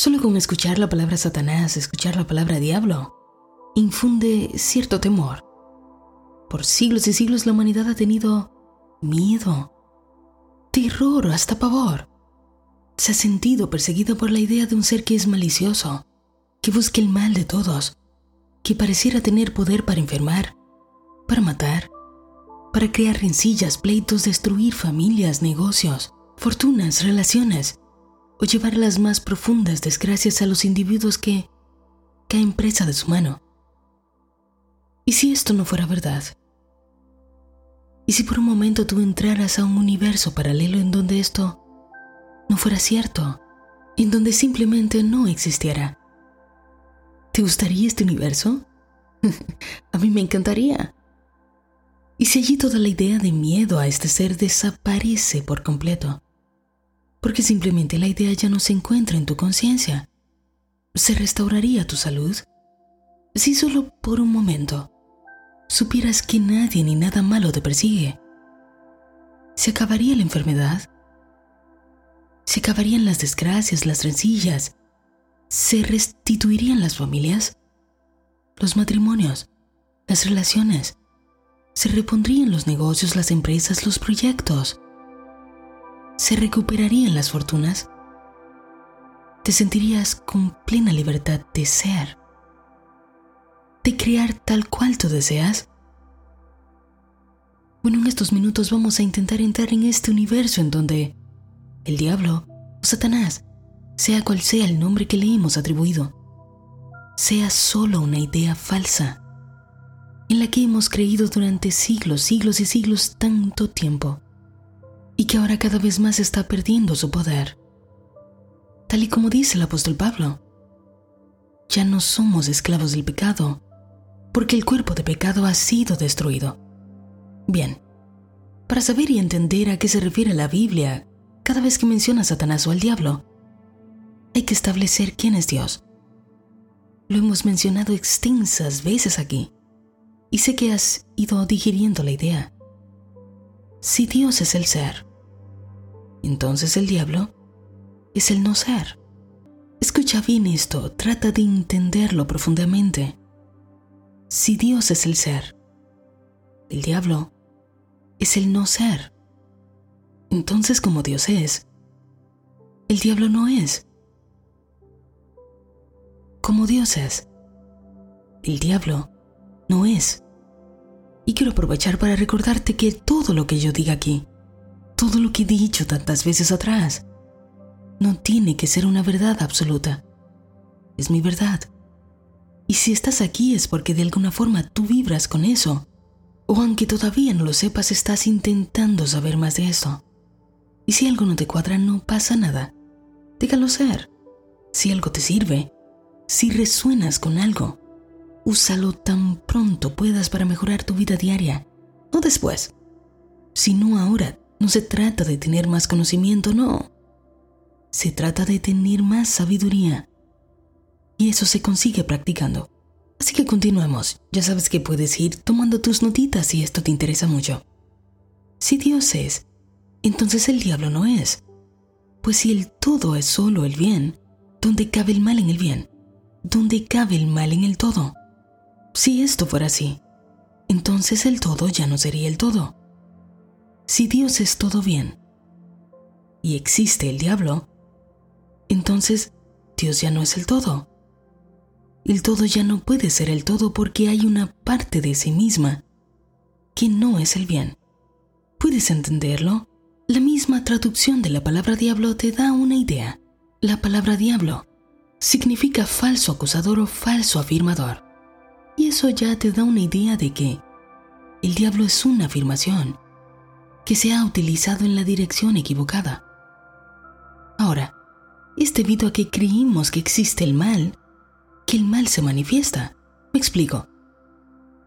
Solo con escuchar la palabra Satanás, escuchar la palabra diablo, infunde cierto temor. Por siglos y siglos la humanidad ha tenido miedo, terror, hasta pavor. Se ha sentido perseguido por la idea de un ser que es malicioso, que busca el mal de todos, que pareciera tener poder para enfermar, para matar, para crear rencillas, pleitos, destruir familias, negocios, fortunas, relaciones, o llevar las más profundas desgracias a los individuos que caen presa de su mano. ¿Y si esto no fuera verdad? ¿Y si por un momento tú entraras a un universo paralelo en donde esto no fuera cierto, en donde simplemente no existiera? ¿Te gustaría este universo? a mí me encantaría. ¿Y si allí toda la idea de miedo a este ser desaparece por completo? Porque simplemente la idea ya no se encuentra en tu conciencia. ¿Se restauraría tu salud? Si solo por un momento supieras que nadie ni nada malo te persigue? ¿Se acabaría la enfermedad? ¿Se acabarían las desgracias, las rencillas? ¿Se restituirían las familias? ¿Los matrimonios? ¿Las relaciones? ¿Se repondrían los negocios, las empresas, los proyectos? ¿Se recuperarían las fortunas? ¿Te sentirías con plena libertad de ser? de crear tal cual tú deseas? Bueno, en estos minutos vamos a intentar entrar en este universo en donde el diablo o Satanás, sea cual sea el nombre que le hemos atribuido, sea solo una idea falsa en la que hemos creído durante siglos, siglos y siglos tanto tiempo y que ahora cada vez más está perdiendo su poder. Tal y como dice el apóstol Pablo, ya no somos esclavos del pecado, porque el cuerpo de pecado ha sido destruido. Bien, para saber y entender a qué se refiere la Biblia cada vez que menciona a Satanás o al diablo, hay que establecer quién es Dios. Lo hemos mencionado extensas veces aquí, y sé que has ido digiriendo la idea. Si Dios es el ser, entonces el diablo es el no ser. Escucha bien esto, trata de entenderlo profundamente. Si Dios es el ser, el diablo es el no ser. Entonces, como Dios es, el diablo no es. Como Dios es, el diablo no es. Y quiero aprovechar para recordarte que todo lo que yo diga aquí, todo lo que he dicho tantas veces atrás, no tiene que ser una verdad absoluta. Es mi verdad. Y si estás aquí es porque de alguna forma tú vibras con eso. O aunque todavía no lo sepas, estás intentando saber más de eso. Y si algo no te cuadra, no pasa nada. Déjalo ser. Si algo te sirve, si resuenas con algo, úsalo tan pronto puedas para mejorar tu vida diaria. No después. Si no ahora, no se trata de tener más conocimiento, no. Se trata de tener más sabiduría y eso se consigue practicando. Así que continuemos. Ya sabes que puedes ir tomando tus notitas si esto te interesa mucho. Si Dios es, entonces el diablo no es. Pues si el todo es solo el bien, ¿dónde cabe el mal en el bien? ¿Dónde cabe el mal en el todo? Si esto fuera así, entonces el todo ya no sería el todo. Si Dios es todo bien y existe el diablo, entonces Dios ya no es el todo. El todo ya no puede ser el todo porque hay una parte de sí misma que no es el bien. ¿Puedes entenderlo? La misma traducción de la palabra diablo te da una idea. La palabra diablo significa falso acusador o falso afirmador. Y eso ya te da una idea de que el diablo es una afirmación que se ha utilizado en la dirección equivocada. Ahora, es debido a que creímos que existe el mal que el mal se manifiesta. Me explico.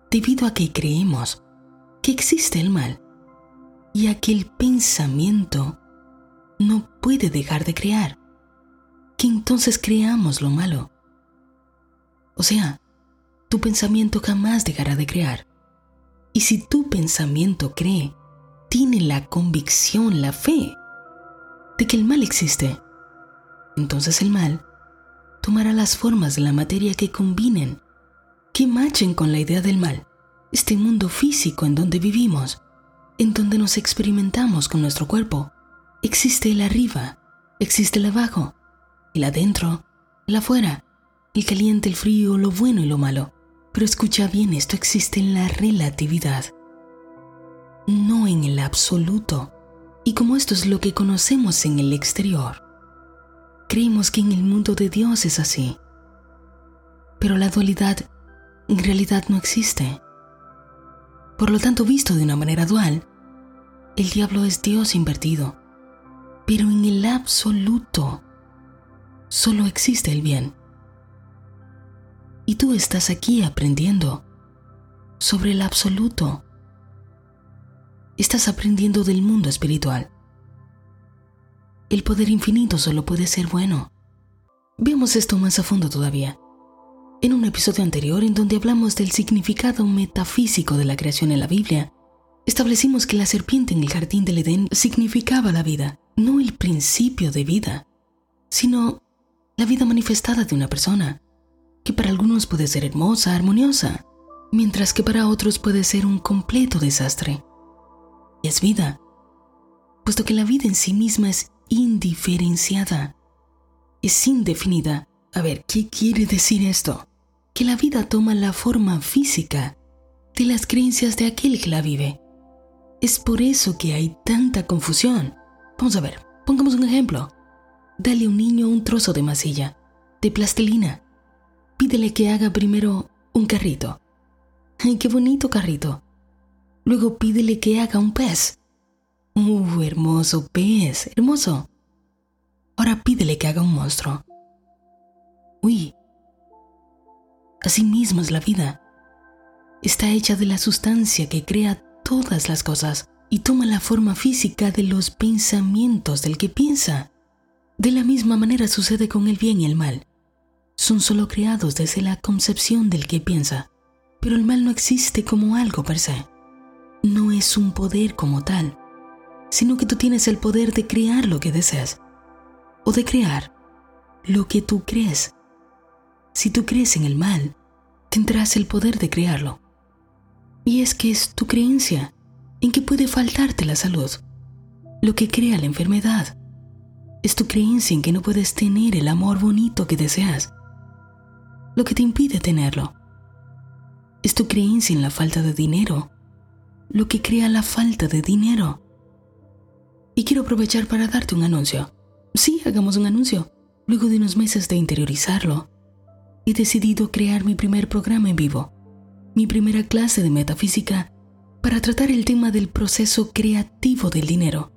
Debido a que creemos que existe el mal y a que el pensamiento no puede dejar de crear, que entonces creamos lo malo. O sea, tu pensamiento jamás dejará de crear. Y si tu pensamiento cree, tiene la convicción, la fe de que el mal existe, entonces el mal tomará las formas de la materia que combinen, que machen con la idea del mal, este mundo físico en donde vivimos, en donde nos experimentamos con nuestro cuerpo. Existe el arriba, existe el abajo, el adentro, el afuera, el caliente, el frío, lo bueno y lo malo. Pero escucha bien, esto existe en la relatividad, no en el absoluto. Y como esto es lo que conocemos en el exterior, creemos que en el mundo de Dios es así. Pero la dualidad en realidad no existe. Por lo tanto, visto de una manera dual, el diablo es Dios invertido. Pero en el absoluto, solo existe el bien. Y tú estás aquí aprendiendo sobre el absoluto. Estás aprendiendo del mundo espiritual. El poder infinito solo puede ser bueno. Veamos esto más a fondo todavía. En un episodio anterior en donde hablamos del significado metafísico de la creación en la Biblia, establecimos que la serpiente en el jardín del Edén significaba la vida, no el principio de vida, sino la vida manifestada de una persona, que para algunos puede ser hermosa, armoniosa, mientras que para otros puede ser un completo desastre. Y es vida, puesto que la vida en sí misma es indiferenciada, es indefinida. A ver, ¿qué quiere decir esto? Que la vida toma la forma física de las creencias de aquel que la vive. Es por eso que hay tanta confusión. Vamos a ver, pongamos un ejemplo. Dale a un niño un trozo de masilla, de plastilina. Pídele que haga primero un carrito. ¡Ay, qué bonito carrito! Luego pídele que haga un pez. ¡Uh, hermoso pez! ¡Hermoso! Ahora pídele que haga un monstruo. Uy. Así mismo es la vida. Está hecha de la sustancia que crea todas las cosas y toma la forma física de los pensamientos del que piensa. De la misma manera sucede con el bien y el mal. Son solo creados desde la concepción del que piensa, pero el mal no existe como algo per se. No es un poder como tal, sino que tú tienes el poder de crear lo que deseas o de crear lo que tú crees. Si tú crees en el mal, tendrás el poder de crearlo. Y es que es tu creencia en que puede faltarte la salud, lo que crea la enfermedad es tu creencia en que no puedes tener el amor bonito que deseas, lo que te impide tenerlo. Es tu creencia en la falta de dinero, lo que crea la falta de dinero. Y quiero aprovechar para darte un anuncio. Sí, hagamos un anuncio. Luego de unos meses de interiorizarlo, he decidido crear mi primer programa en vivo, mi primera clase de metafísica para tratar el tema del proceso creativo del dinero.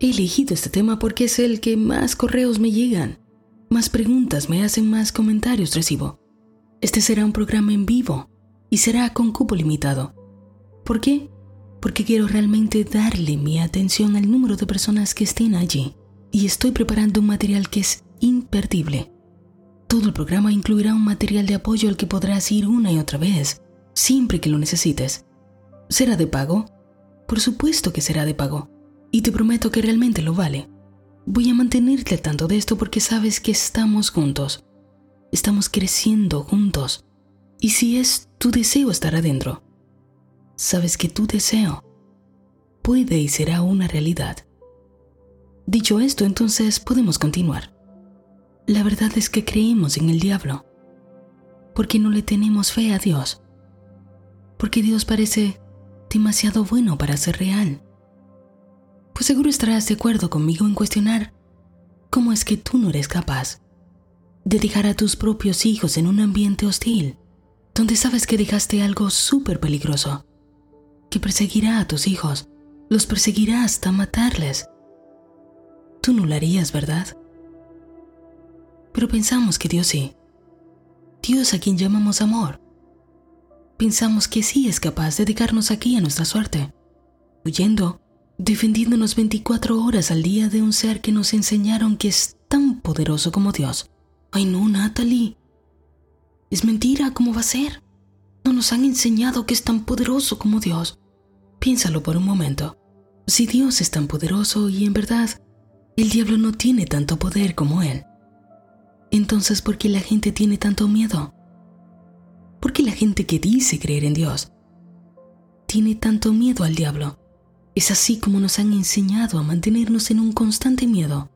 He elegido este tema porque es el que más correos me llegan, más preguntas me hacen, más comentarios recibo. Este será un programa en vivo y será con cupo limitado. ¿Por qué? Porque quiero realmente darle mi atención al número de personas que estén allí y estoy preparando un material que es imperdible. Todo el programa incluirá un material de apoyo al que podrás ir una y otra vez, siempre que lo necesites. ¿Será de pago? Por supuesto que será de pago y te prometo que realmente lo vale. Voy a mantenerte al tanto de esto porque sabes que estamos juntos. Estamos creciendo juntos. Y si es tu deseo estar adentro, sabes que tu deseo puede y será una realidad. Dicho esto, entonces podemos continuar. La verdad es que creemos en el diablo, porque no le tenemos fe a Dios, porque Dios parece demasiado bueno para ser real pues seguro estarás de acuerdo conmigo en cuestionar cómo es que tú no eres capaz de dejar a tus propios hijos en un ambiente hostil, donde sabes que dejaste algo súper peligroso, que perseguirá a tus hijos, los perseguirá hasta matarles. Tú no lo harías, ¿verdad? Pero pensamos que Dios sí. Dios a quien llamamos amor. Pensamos que sí es capaz de dedicarnos aquí a nuestra suerte, huyendo defendiéndonos 24 horas al día de un ser que nos enseñaron que es tan poderoso como Dios. Ay no, Natalie. Es mentira, ¿cómo va a ser? No nos han enseñado que es tan poderoso como Dios. Piénsalo por un momento. Si Dios es tan poderoso y en verdad el diablo no tiene tanto poder como Él, Entonces, ¿por qué la gente tiene tanto miedo? ¿Por qué la gente que dice creer en Dios tiene tanto miedo al diablo? Es así como nos han enseñado a mantenernos en un constante miedo,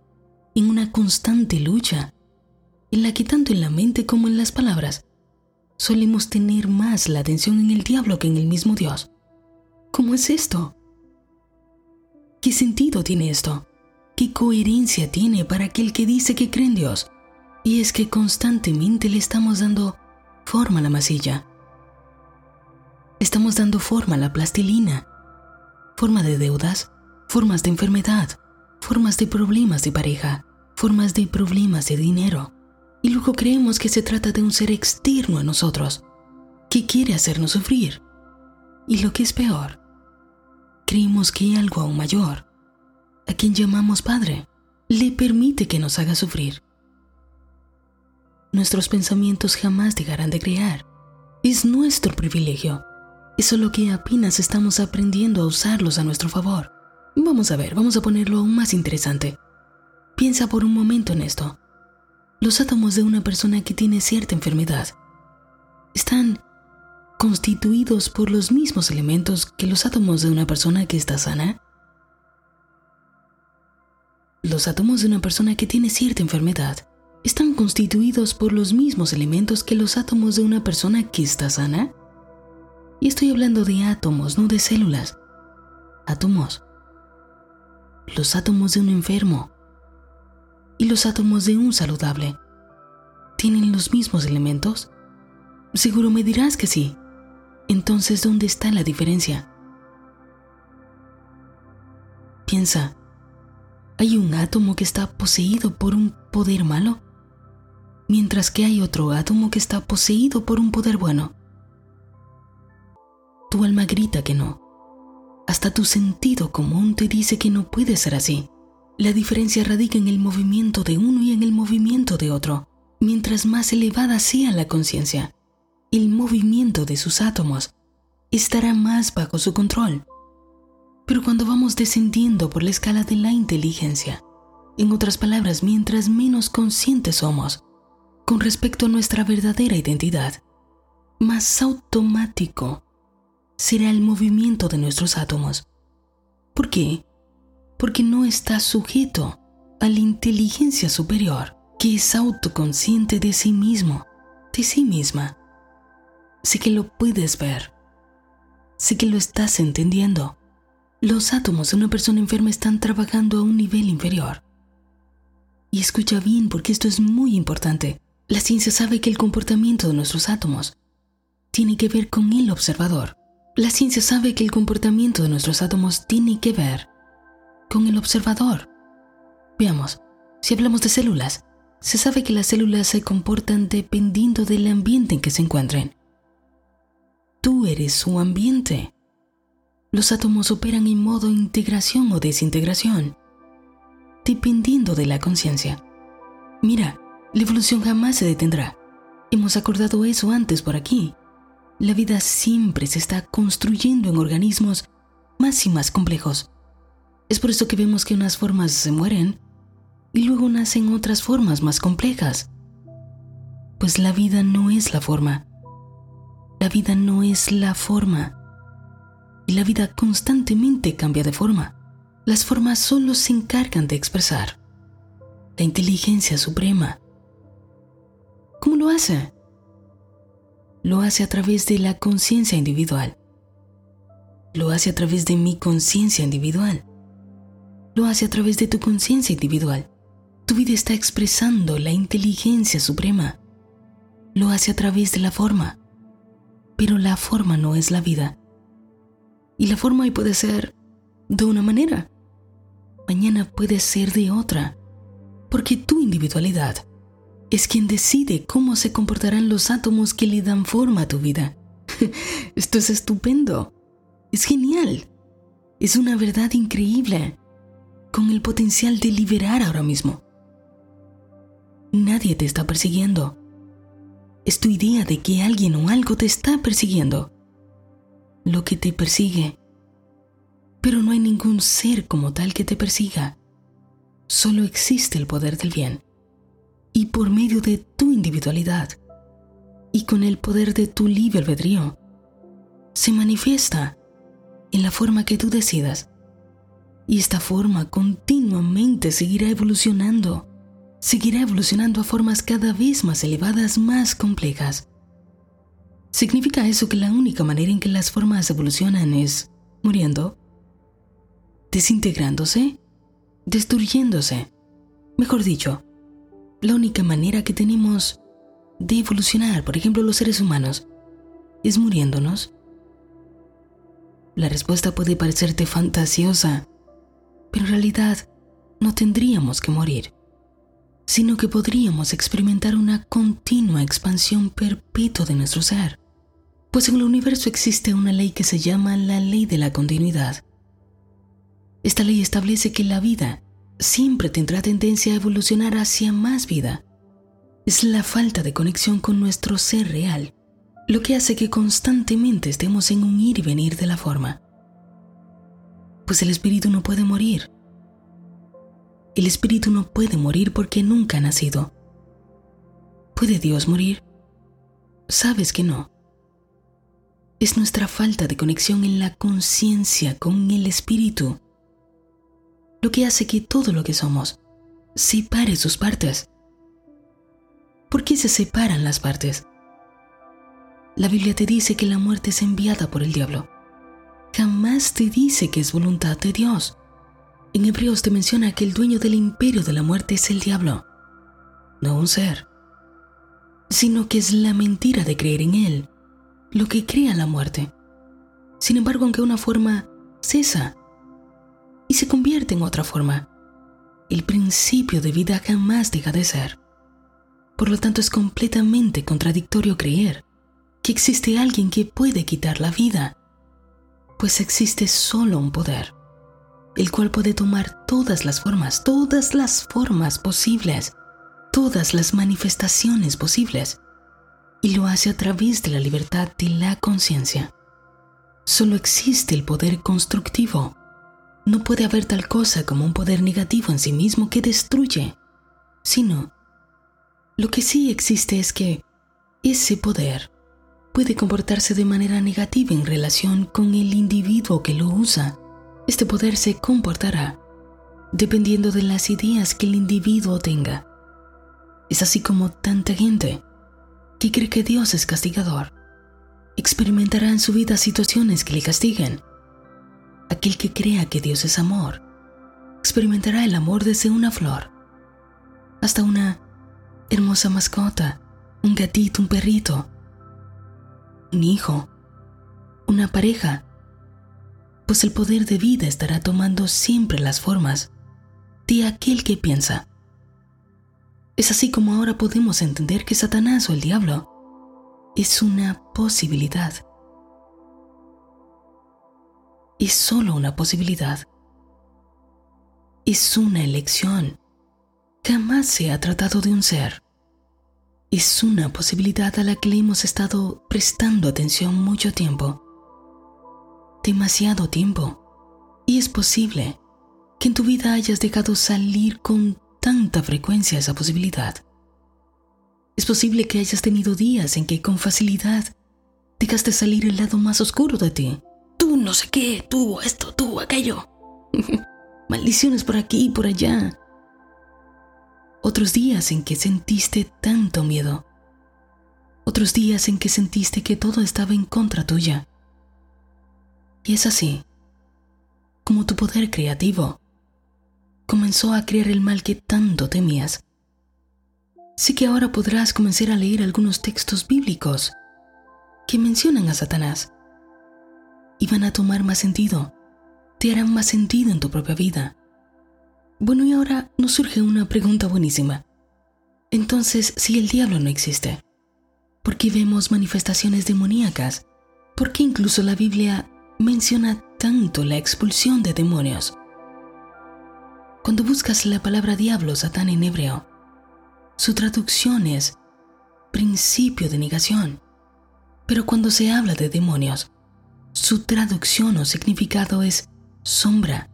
en una constante lucha, en la que tanto en la mente como en las palabras solemos tener más la atención en el diablo que en el mismo Dios. ¿Cómo es esto? ¿Qué sentido tiene esto? ¿Qué coherencia tiene para aquel que dice que cree en Dios? Y es que constantemente le estamos dando forma a la masilla. Estamos dando forma a la plastilina, forma de deudas, formas de enfermedad, formas de problemas de pareja, formas de problemas de dinero. Y luego creemos que se trata de un ser externo a nosotros, que quiere hacernos sufrir. Y lo que es peor, creemos que algo aún mayor, a quien llamamos Padre, le permite que nos haga sufrir. Nuestros pensamientos jamás dejarán de crear. Es nuestro privilegio. Es solo que apenas estamos aprendiendo a usarlos a nuestro favor. Vamos a ver, vamos a ponerlo aún más interesante. Piensa por un momento en esto. Los átomos de una persona que tiene cierta enfermedad están constituidos por los mismos elementos que los átomos de una persona que está sana. Los átomos de una persona que tiene cierta enfermedad están constituidos por los mismos elementos que los átomos de una persona que está sana? Y estoy hablando de átomos, no de células. Átomos. Los átomos de un enfermo y los átomos de un saludable. ¿Tienen los mismos elementos? Seguro me dirás que sí. Entonces, ¿dónde está la diferencia? Piensa, ¿hay un átomo que está poseído por un poder malo? mientras que hay otro átomo que está poseído por un poder bueno. Tu alma grita que no. Hasta tu sentido común te dice que no puede ser así. La diferencia radica en el movimiento de uno y en el movimiento de otro. Mientras más elevada sea la conciencia, el movimiento de sus átomos estará más bajo su control. Pero cuando vamos descendiendo por la escala de la inteligencia, en otras palabras, mientras menos conscientes somos, con respecto a nuestra verdadera identidad, más automático será el movimiento de nuestros átomos. ¿Por qué? Porque no está sujeto a la inteligencia superior, que es autoconsciente de sí mismo, de sí misma. Sé que lo puedes ver. Sé que lo estás entendiendo. Los átomos de una persona enferma están trabajando a un nivel inferior. Y escucha bien porque esto es muy importante. La ciencia sabe que el comportamiento de nuestros átomos tiene que ver con el observador. La ciencia sabe que el comportamiento de nuestros átomos tiene que ver con el observador. Veamos, si hablamos de células, se sabe que las células se comportan dependiendo del ambiente en que se encuentren. Tú eres su ambiente. Los átomos operan en modo integración o desintegración, dependiendo de la conciencia. Mira, la evolución jamás se detendrá. Hemos acordado eso antes por aquí. La vida siempre se está construyendo en organismos más y más complejos. Es por eso que vemos que unas formas se mueren y luego nacen otras formas más complejas. Pues la vida no es la forma. La vida no es la forma. Y la vida constantemente cambia de forma. Las formas solo se encargan de expresar. La inteligencia suprema ¿Cómo lo hace? Lo hace a través de la conciencia individual. Lo hace a través de mi conciencia individual. Lo hace a través de tu conciencia individual. Tu vida está expresando la inteligencia suprema. Lo hace a través de la forma. Pero la forma no es la vida. Y la forma hoy puede ser de una manera. Mañana puede ser de otra. Porque tu individualidad es quien decide cómo se comportarán los átomos que le dan forma a tu vida. Esto es estupendo. Es genial. Es una verdad increíble, con el potencial de liberar ahora mismo. Nadie te está persiguiendo. Es tu idea de que alguien o algo te está persiguiendo. Lo que te persigue. Pero no hay ningún ser como tal que te persiga. Solo existe el poder del bien y por medio de tu individualidad y con el poder de tu libre albedrío, se manifiesta en la forma que tú decidas. Y esta forma continuamente seguirá evolucionando, seguirá evolucionando a formas cada vez más elevadas, más complejas. ¿Significa eso que la única manera en que las formas evolucionan es muriendo? ¿Desintegrándose? ¿Destruyéndose? Mejor dicho, la única manera que tenemos de evolucionar, por ejemplo los seres humanos, es muriéndonos. La respuesta puede parecerte fantasiosa, pero en realidad no tendríamos que morir, sino que podríamos experimentar una continua expansión perpetua de nuestro ser. Pues en el universo existe una ley que se llama la ley de la continuidad. Esta ley establece que la vida siempre tendrá tendencia a evolucionar hacia más vida. Es la falta de conexión con nuestro ser real lo que hace que constantemente estemos en un ir y venir de la forma. Pues el espíritu no puede morir. El espíritu no puede morir porque nunca ha nacido. ¿Puede Dios morir? Sabes que no. Es nuestra falta de conexión en la conciencia con el espíritu lo que hace que todo lo que somos separe sus partes. ¿Por qué se separan las partes? La Biblia te dice que la muerte es enviada por el diablo. Jamás te dice que es voluntad de Dios. En Hebreos te menciona que el dueño del imperio de la muerte es el diablo, no un ser, sino que es la mentira de creer en él, lo que crea la muerte. Sin embargo, aunque una forma cesa y se convierte en otra forma, el principio de vida jamás deja de ser. Por lo tanto, es completamente contradictorio creer que existe alguien que puede quitar la vida, pues existe solo un poder, el cual puede tomar todas las formas, todas las formas posibles, todas las manifestaciones posibles, y lo hace a través de la libertad de la conciencia. Solo existe el poder constructivo. No puede haber tal cosa como un poder negativo en sí mismo que destruye, sino lo que sí existe es que ese poder puede comportarse de manera negativa en relación con el individuo que lo usa. Este poder se comportará dependiendo de las ideas que el individuo tenga. Es así como tanta gente que cree que Dios es castigador experimentará en su vida situaciones que le castiguen. Aquel que crea que Dios es amor experimentará el amor desde una flor hasta una hermosa mascota, un gatito, un perrito, un hijo, una pareja, pues el poder de vida estará tomando siempre las formas de aquel que piensa. Es así como ahora podemos entender que Satanás o el diablo es una posibilidad. Es solo una posibilidad. Es una elección. Jamás se ha tratado de un ser es una posibilidad a la que le hemos estado prestando atención mucho tiempo. Demasiado tiempo. Y es posible que en tu vida hayas dejado salir con tanta frecuencia esa posibilidad. Es posible que hayas tenido días en que con facilidad dejaste salir el lado más oscuro de ti. Tú no sé qué, tú esto, tú aquello. Maldiciones por aquí y por allá otros días en que sentiste tanto miedo, otros días en que sentiste que todo estaba en contra tuya. Y es así, como tu poder creativo comenzó a crear el mal que tanto temías. Sí que ahora podrás comenzar a leer algunos textos bíblicos que mencionan a Satanás y van a tomar más sentido, te harán más sentido en tu propia vida. Bueno, y ahora nos surge una pregunta buenísima. Entonces, si el diablo no existe, ¿por qué vemos manifestaciones demoníacas? ¿Por qué incluso la Biblia menciona tanto la expulsión de demonios? Cuando buscas la palabra diablo, Satán en hebreo, su traducción es principio de negación. Pero cuando se habla de demonios, su traducción o significado es sombra,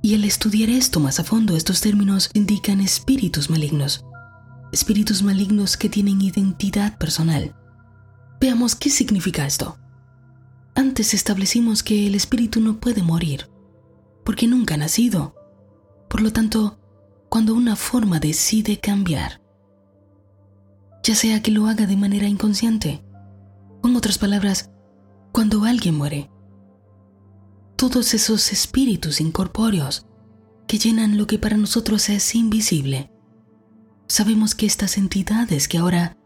y al estudiar esto más a fondo, estos términos indican espíritus malignos, espíritus malignos que tienen identidad personal. Veamos qué significa esto. Antes establecimos que el espíritu no puede morir, porque nunca ha nacido. Por lo tanto, cuando una forma decide cambiar, ya sea que lo haga de manera inconsciente, o en otras palabras, cuando alguien muere, todos esos espíritus incorpóreos que llenan lo que para nosotros es invisible, sabemos que estas entidades que ahora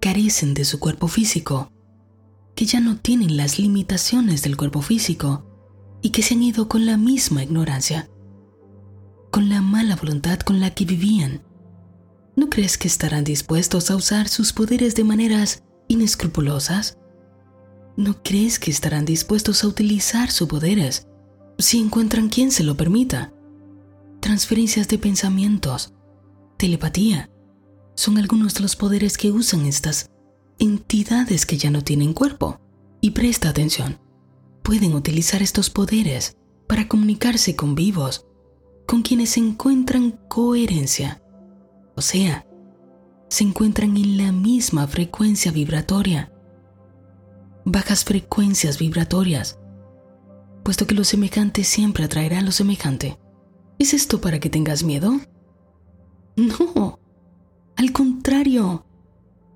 carecen de su cuerpo físico, que ya no tienen las limitaciones del cuerpo físico y que se han ido con la misma ignorancia, con la mala voluntad con la que vivían, ¿no crees que estarán dispuestos a usar sus poderes de maneras inescrupulosas? ¿No crees que estarán dispuestos a utilizar sus poderes si encuentran quien se lo permita? Transferencias de pensamientos, telepatía, son algunos de los poderes que usan estas entidades que ya no tienen cuerpo. Y presta atención, pueden utilizar estos poderes para comunicarse con vivos, con quienes encuentran coherencia o sea, se encuentran en la misma frecuencia vibratoria, bajas frecuencias vibratorias, puesto que lo semejante siempre atraerá a lo semejante. ¿Es esto para que tengas miedo? No, al contrario,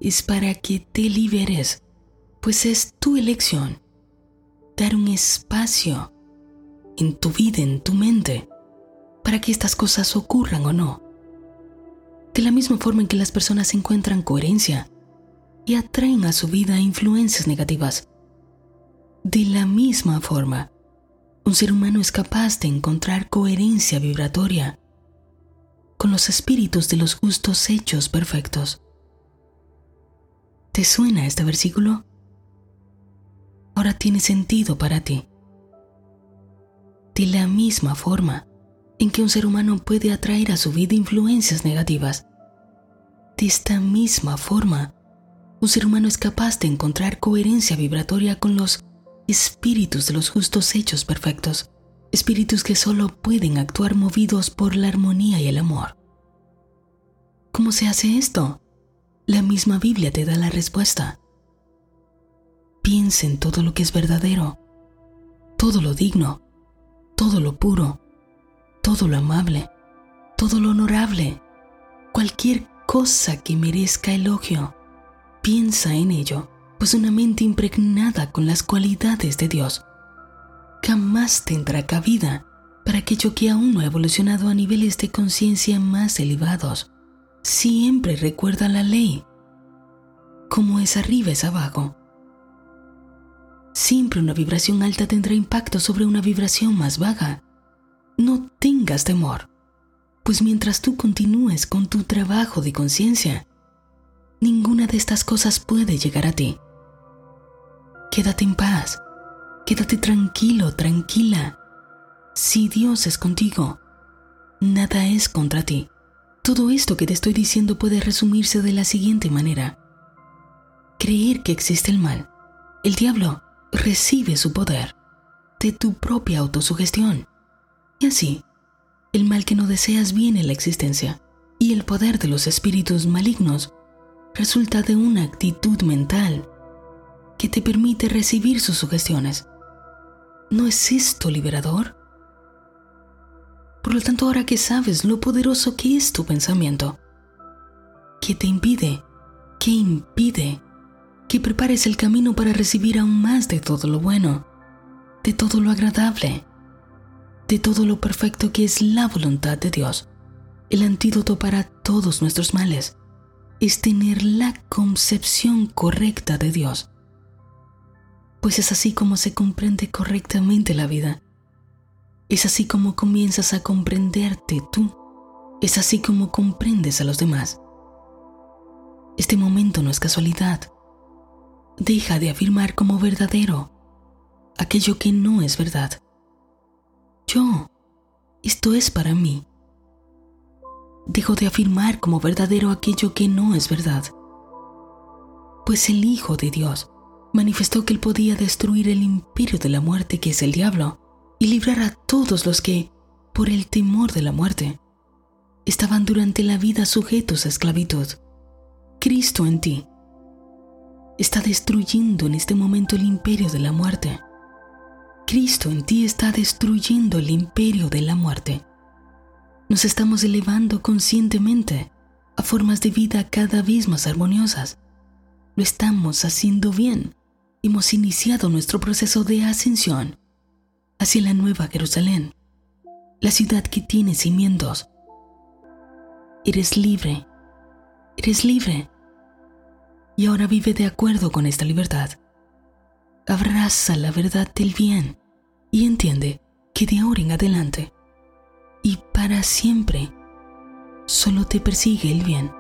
es para que te liberes, pues es tu elección dar un espacio en tu vida, en tu mente, para que estas cosas ocurran o no de la misma forma en que las personas encuentran coherencia y atraen a su vida influencias negativas. De la misma forma, un ser humano es capaz de encontrar coherencia vibratoria con los espíritus de los gustos hechos perfectos. ¿Te suena este versículo? Ahora tiene sentido para ti. De la misma forma en que un ser humano puede atraer a su vida influencias negativas, de esta misma forma, un ser humano es capaz de encontrar coherencia vibratoria con los espíritus de los justos hechos perfectos, espíritus que solo pueden actuar movidos por la armonía y el amor. ¿Cómo se hace esto? La misma Biblia te da la respuesta. Piensa en todo lo que es verdadero, todo lo digno, todo lo puro, todo lo amable, todo lo honorable, cualquier cosa que merezca elogio. Piensa en ello, pues una mente impregnada con las cualidades de Dios jamás tendrá cabida para aquello que aún no ha evolucionado a niveles de conciencia más elevados. Siempre recuerda la ley. Como es arriba es abajo. Siempre una vibración alta tendrá impacto sobre una vibración más baja. No tengas temor pues mientras tú continúes con tu trabajo de conciencia, ninguna de estas cosas puede llegar a ti. Quédate en paz, quédate tranquilo, tranquila. Si Dios es contigo, nada es contra ti. Todo esto que te estoy diciendo puede resumirse de la siguiente manera. Creer que existe el mal. El diablo recibe su poder de tu propia autosugestión. Y así, el mal que no deseas viene a la existencia y el poder de los espíritus malignos resulta de una actitud mental que te permite recibir sus sugestiones. ¿No es esto liberador? Por lo tanto, ahora que sabes lo poderoso que es tu pensamiento, ¿qué te impide? ¿Qué impide que prepares el camino para recibir aún más de todo lo bueno, de todo lo agradable, de todo lo perfecto que es la voluntad de Dios. El antídoto para todos nuestros males es tener la concepción correcta de Dios. Pues es así como se comprende correctamente la vida. Es así como comienzas a comprenderte tú. Es así como comprendes a los demás. Este momento no es casualidad. Deja de afirmar como verdadero aquello que no es verdad yo. Esto es para mí. Dejo de afirmar como verdadero aquello que no es verdad. Pues el Hijo de Dios manifestó que él podía destruir el imperio de la muerte que es el diablo y librar a todos los que, por el temor de la muerte, estaban durante la vida sujetos a esclavitud. Cristo en ti está destruyendo en este momento el imperio de la muerte. Cristo en ti está destruyendo el imperio de la muerte. Nos estamos elevando conscientemente a formas de vida cada vez más armoniosas. Lo estamos haciendo bien. Hemos iniciado nuestro proceso de ascensión hacia la nueva Jerusalén, la ciudad que tiene cimientos. Eres libre. Eres libre y ahora vive de acuerdo con esta libertad. Abraza la verdad del bien y entiende que de ahora en adelante y para siempre solo te persigue el bien.